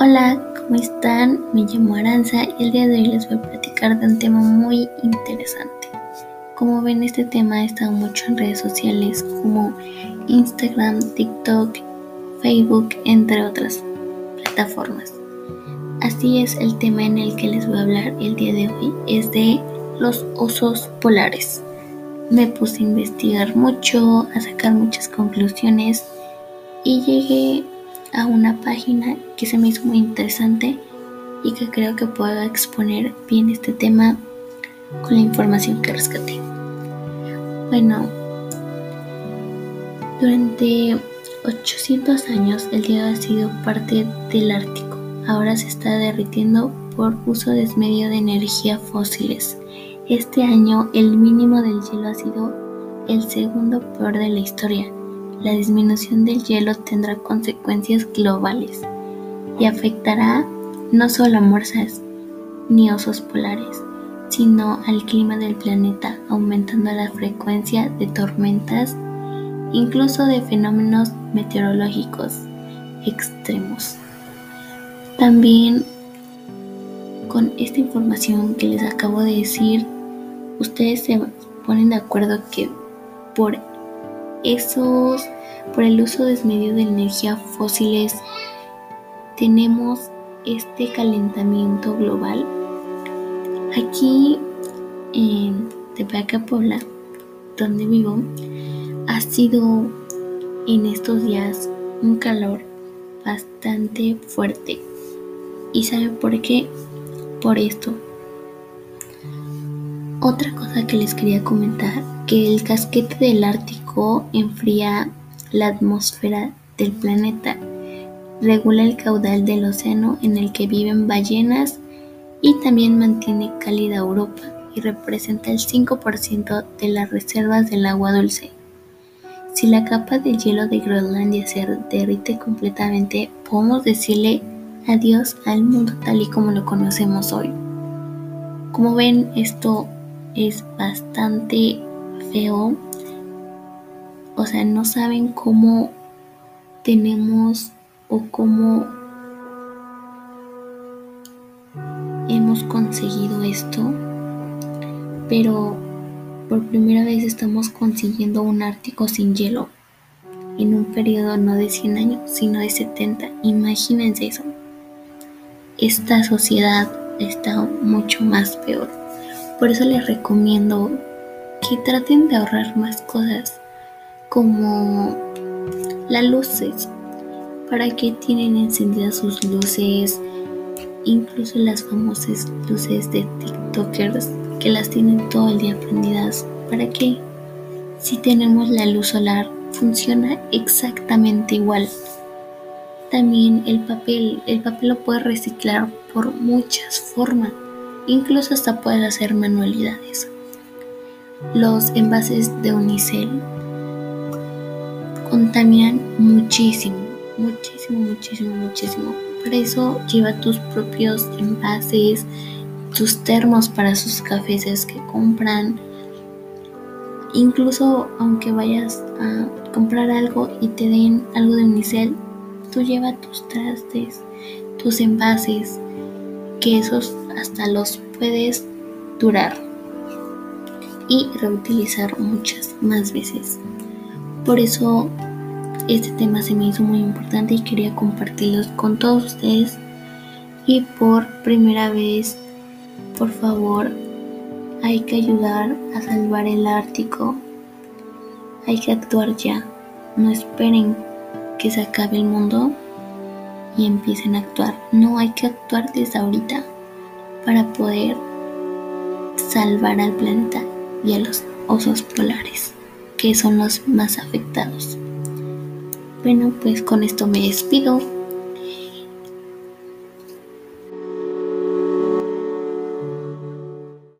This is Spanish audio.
Hola, ¿cómo están? Me llamo Aranza y el día de hoy les voy a platicar de un tema muy interesante. Como ven, este tema ha estado mucho en redes sociales como Instagram, TikTok, Facebook, entre otras plataformas. Así es, el tema en el que les voy a hablar el día de hoy es de los osos polares. Me puse a investigar mucho, a sacar muchas conclusiones y llegué a una página que se me hizo muy interesante y que creo que puedo exponer bien este tema con la información que rescaté. Bueno, durante 800 años el hielo ha sido parte del Ártico. Ahora se está derritiendo por uso desmedio de energía fósiles. Este año el mínimo del hielo ha sido el segundo peor de la historia la disminución del hielo tendrá consecuencias globales y afectará no solo a morsas ni osos polares, sino al clima del planeta, aumentando la frecuencia de tormentas, incluso de fenómenos meteorológicos extremos. También con esta información que les acabo de decir, ustedes se ponen de acuerdo que por esos, por el uso desmedido de energía fósiles, tenemos este calentamiento global. Aquí en Tepeaca, Puebla, donde vivo, ha sido en estos días un calor bastante fuerte. ¿Y sabe por qué? Por esto. Otra cosa que les quería comentar, que el casquete del Ártico enfría la atmósfera del planeta, regula el caudal del océano en el que viven ballenas y también mantiene cálida Europa y representa el 5% de las reservas del agua dulce. Si la capa de hielo de Groenlandia se derrite completamente, podemos decirle adiós al mundo tal y como lo conocemos hoy. Como ven, esto es bastante feo. O sea, no saben cómo tenemos o cómo hemos conseguido esto. Pero por primera vez estamos consiguiendo un Ártico sin hielo en un periodo no de 100 años, sino de 70. Imagínense eso. Esta sociedad está mucho más peor. Por eso les recomiendo que traten de ahorrar más cosas como las luces. ¿Para que tienen encendidas sus luces? Incluso las famosas luces de TikTokers que las tienen todo el día prendidas. ¿Para qué? Si tenemos la luz solar, funciona exactamente igual. También el papel, el papel lo puede reciclar por muchas formas. Incluso hasta puedes hacer manualidades. Los envases de unicel contaminan muchísimo, muchísimo, muchísimo, muchísimo. Por eso lleva tus propios envases, tus termos para sus cafés que compran. Incluso aunque vayas a comprar algo y te den algo de unicel, tú lleva tus trastes, tus envases, que esos hasta los puedes durar y reutilizar muchas más veces. Por eso este tema se me hizo muy importante y quería compartirlos con todos ustedes. Y por primera vez, por favor, hay que ayudar a salvar el Ártico. Hay que actuar ya. No esperen que se acabe el mundo y empiecen a actuar. No hay que actuar desde ahorita para poder salvar al planeta y a los osos polares, que son los más afectados. Bueno, pues con esto me despido.